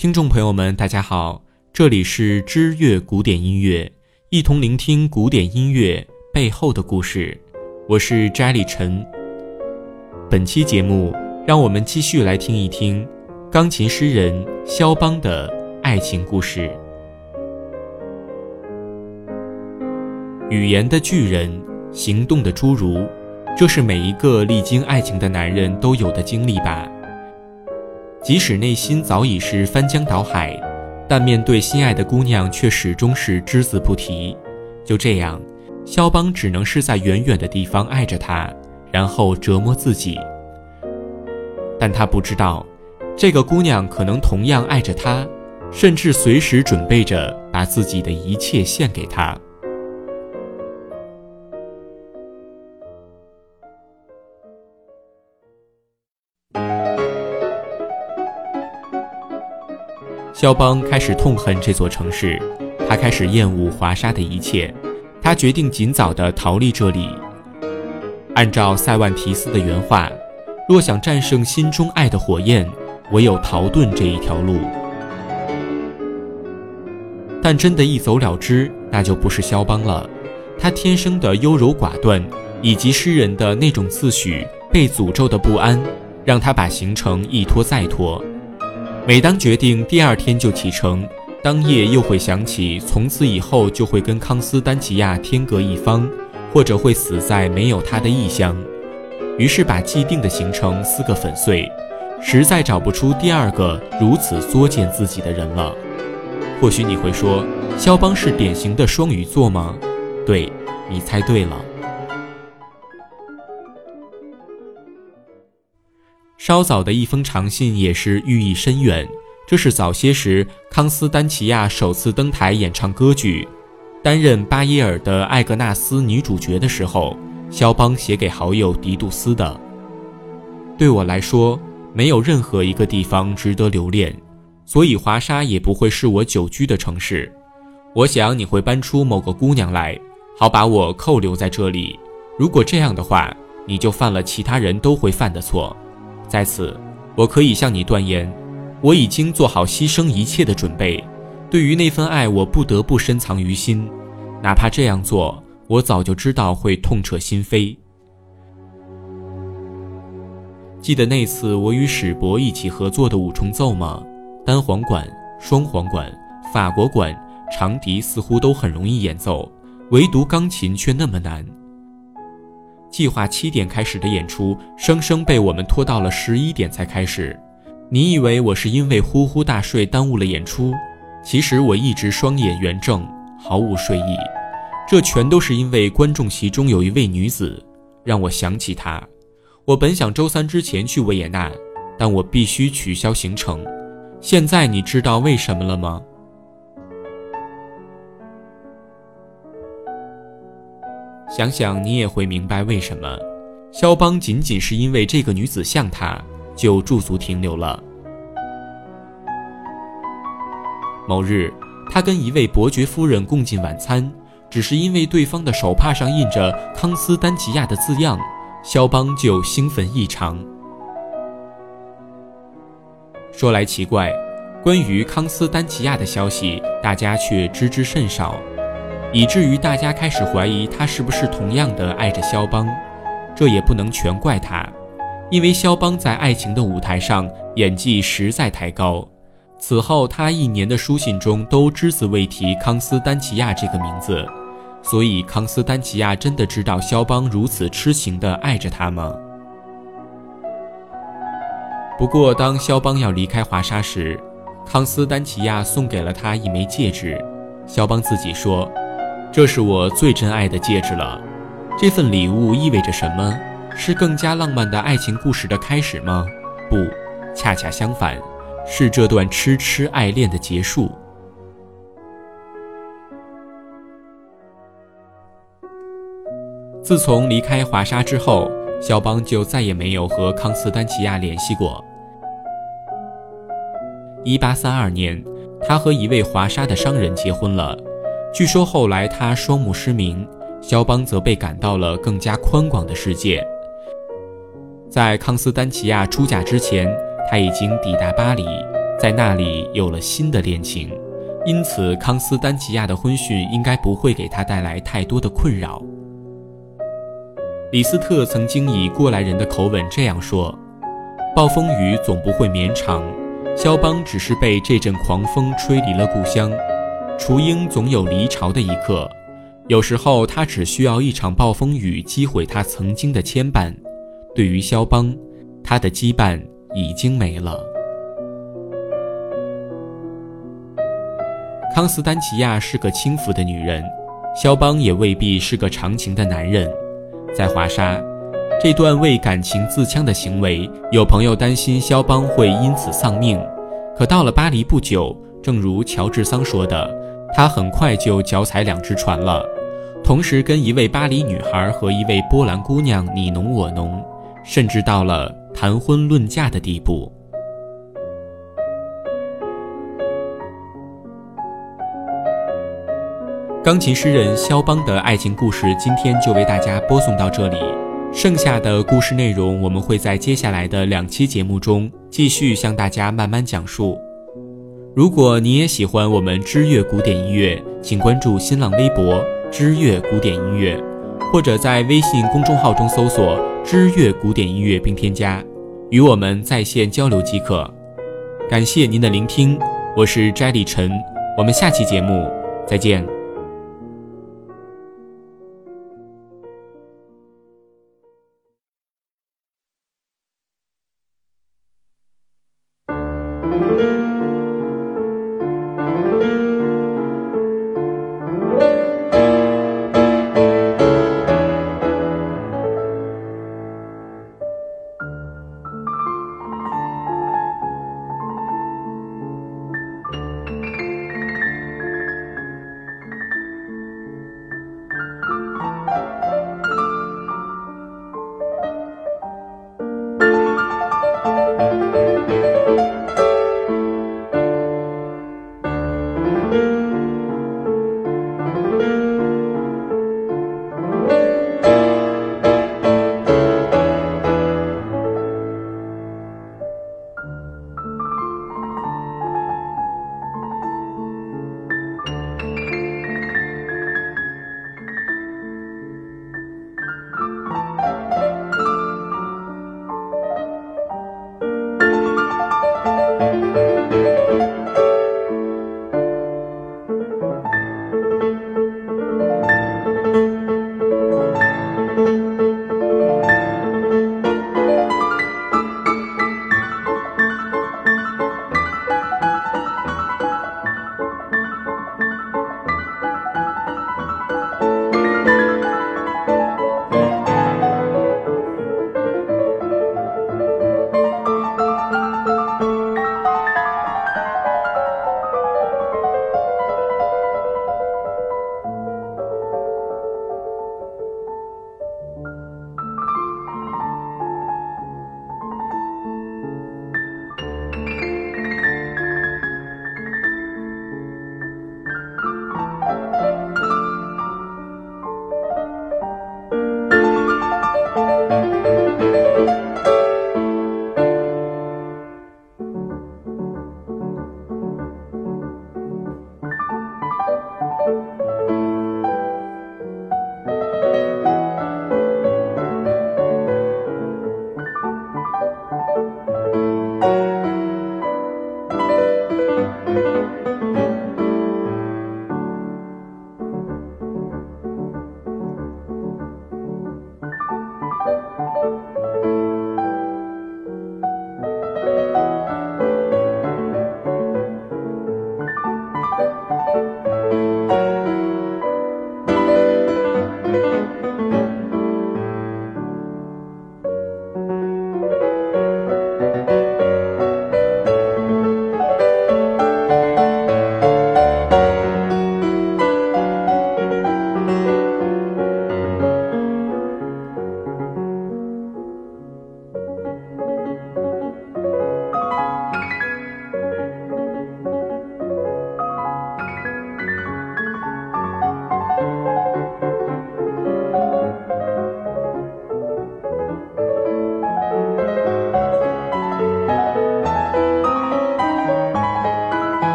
听众朋友们，大家好，这里是知乐古典音乐，一同聆听古典音乐背后的故事。我是摘里陈。本期节目，让我们继续来听一听钢琴诗人肖邦的爱情故事。语言的巨人，行动的侏儒，这是每一个历经爱情的男人都有的经历吧。即使内心早已是翻江倒海，但面对心爱的姑娘却始终是只字不提。就这样，肖邦只能是在远远的地方爱着她，然后折磨自己。但他不知道，这个姑娘可能同样爱着他，甚至随时准备着把自己的一切献给他。肖邦开始痛恨这座城市，他开始厌恶华沙的一切，他决定尽早的逃离这里。按照塞万提斯的原话，若想战胜心中爱的火焰，唯有逃遁这一条路。但真的一走了之，那就不是肖邦了。他天生的优柔寡断，以及诗人的那种自诩被诅咒的不安，让他把行程一拖再拖。每当决定第二天就启程，当夜又会想起从此以后就会跟康斯丹奇亚天各一方，或者会死在没有他的异乡，于是把既定的行程撕个粉碎，实在找不出第二个如此作践自己的人了。或许你会说，肖邦是典型的双鱼座吗？对，你猜对了。稍早的一封长信也是寓意深远。这是早些时康斯丹奇亚首次登台演唱歌剧，担任巴耶尔的艾格纳斯女主角的时候，肖邦写给好友迪杜斯的。对我来说，没有任何一个地方值得留恋，所以华沙也不会是我久居的城市。我想你会搬出某个姑娘来，好把我扣留在这里。如果这样的话，你就犯了其他人都会犯的错。在此，我可以向你断言，我已经做好牺牲一切的准备。对于那份爱，我不得不深藏于心，哪怕这样做，我早就知道会痛彻心扉。记得那次我与史博一起合作的五重奏吗？单簧管、双簧管、法国管、长笛似乎都很容易演奏，唯独钢琴却那么难。计划七点开始的演出，生生被我们拖到了十一点才开始。你以为我是因为呼呼大睡耽误了演出？其实我一直双眼圆睁，毫无睡意。这全都是因为观众席中有一位女子，让我想起她。我本想周三之前去维也纳，但我必须取消行程。现在你知道为什么了吗？想想你也会明白为什么，肖邦仅仅是因为这个女子像他，就驻足停留了。某日，他跟一位伯爵夫人共进晚餐，只是因为对方的手帕上印着康斯丹吉亚的字样，肖邦就兴奋异常。说来奇怪，关于康斯丹吉亚的消息，大家却知之甚少。以至于大家开始怀疑他是不是同样的爱着肖邦，这也不能全怪他，因为肖邦在爱情的舞台上演技实在太高。此后他一年的书信中都只字未提康斯丹奇亚这个名字，所以康斯丹奇亚真的知道肖邦如此痴情地爱着他吗？不过当肖邦要离开华沙时，康斯丹奇亚送给了他一枚戒指，肖邦自己说。这是我最珍爱的戒指了，这份礼物意味着什么？是更加浪漫的爱情故事的开始吗？不，恰恰相反，是这段痴痴爱恋的结束。自从离开华沙之后，肖邦就再也没有和康斯丹奇亚联系过。一八三二年，他和一位华沙的商人结婚了。据说后来他双目失明，肖邦则被赶到了更加宽广的世界。在康斯丹奇亚出嫁之前，他已经抵达巴黎，在那里有了新的恋情，因此康斯丹奇亚的婚讯应该不会给他带来太多的困扰。李斯特曾经以过来人的口吻这样说：“暴风雨总不会绵长，肖邦只是被这阵狂风吹离了故乡。雏鹰总有离巢的一刻，有时候他只需要一场暴风雨击毁他曾经的牵绊。对于肖邦，他的羁绊已经没了。”康斯丹奇亚是个轻浮的女人，肖邦也未必是个长情的男人。在华沙，这段为感情自戕的行为，有朋友担心肖邦会因此丧命。可到了巴黎不久，正如乔治桑说的，他很快就脚踩两只船了，同时跟一位巴黎女孩和一位波兰姑娘你侬我侬，甚至到了谈婚论嫁的地步。钢琴诗人肖邦的爱情故事，今天就为大家播送到这里。剩下的故事内容，我们会在接下来的两期节目中继续向大家慢慢讲述。如果你也喜欢我们知乐古典音乐，请关注新浪微博“知乐古典音乐”，或者在微信公众号中搜索“知乐古典音乐”并添加，与我们在线交流即可。感谢您的聆听，我是斋里晨，我们下期节目再见。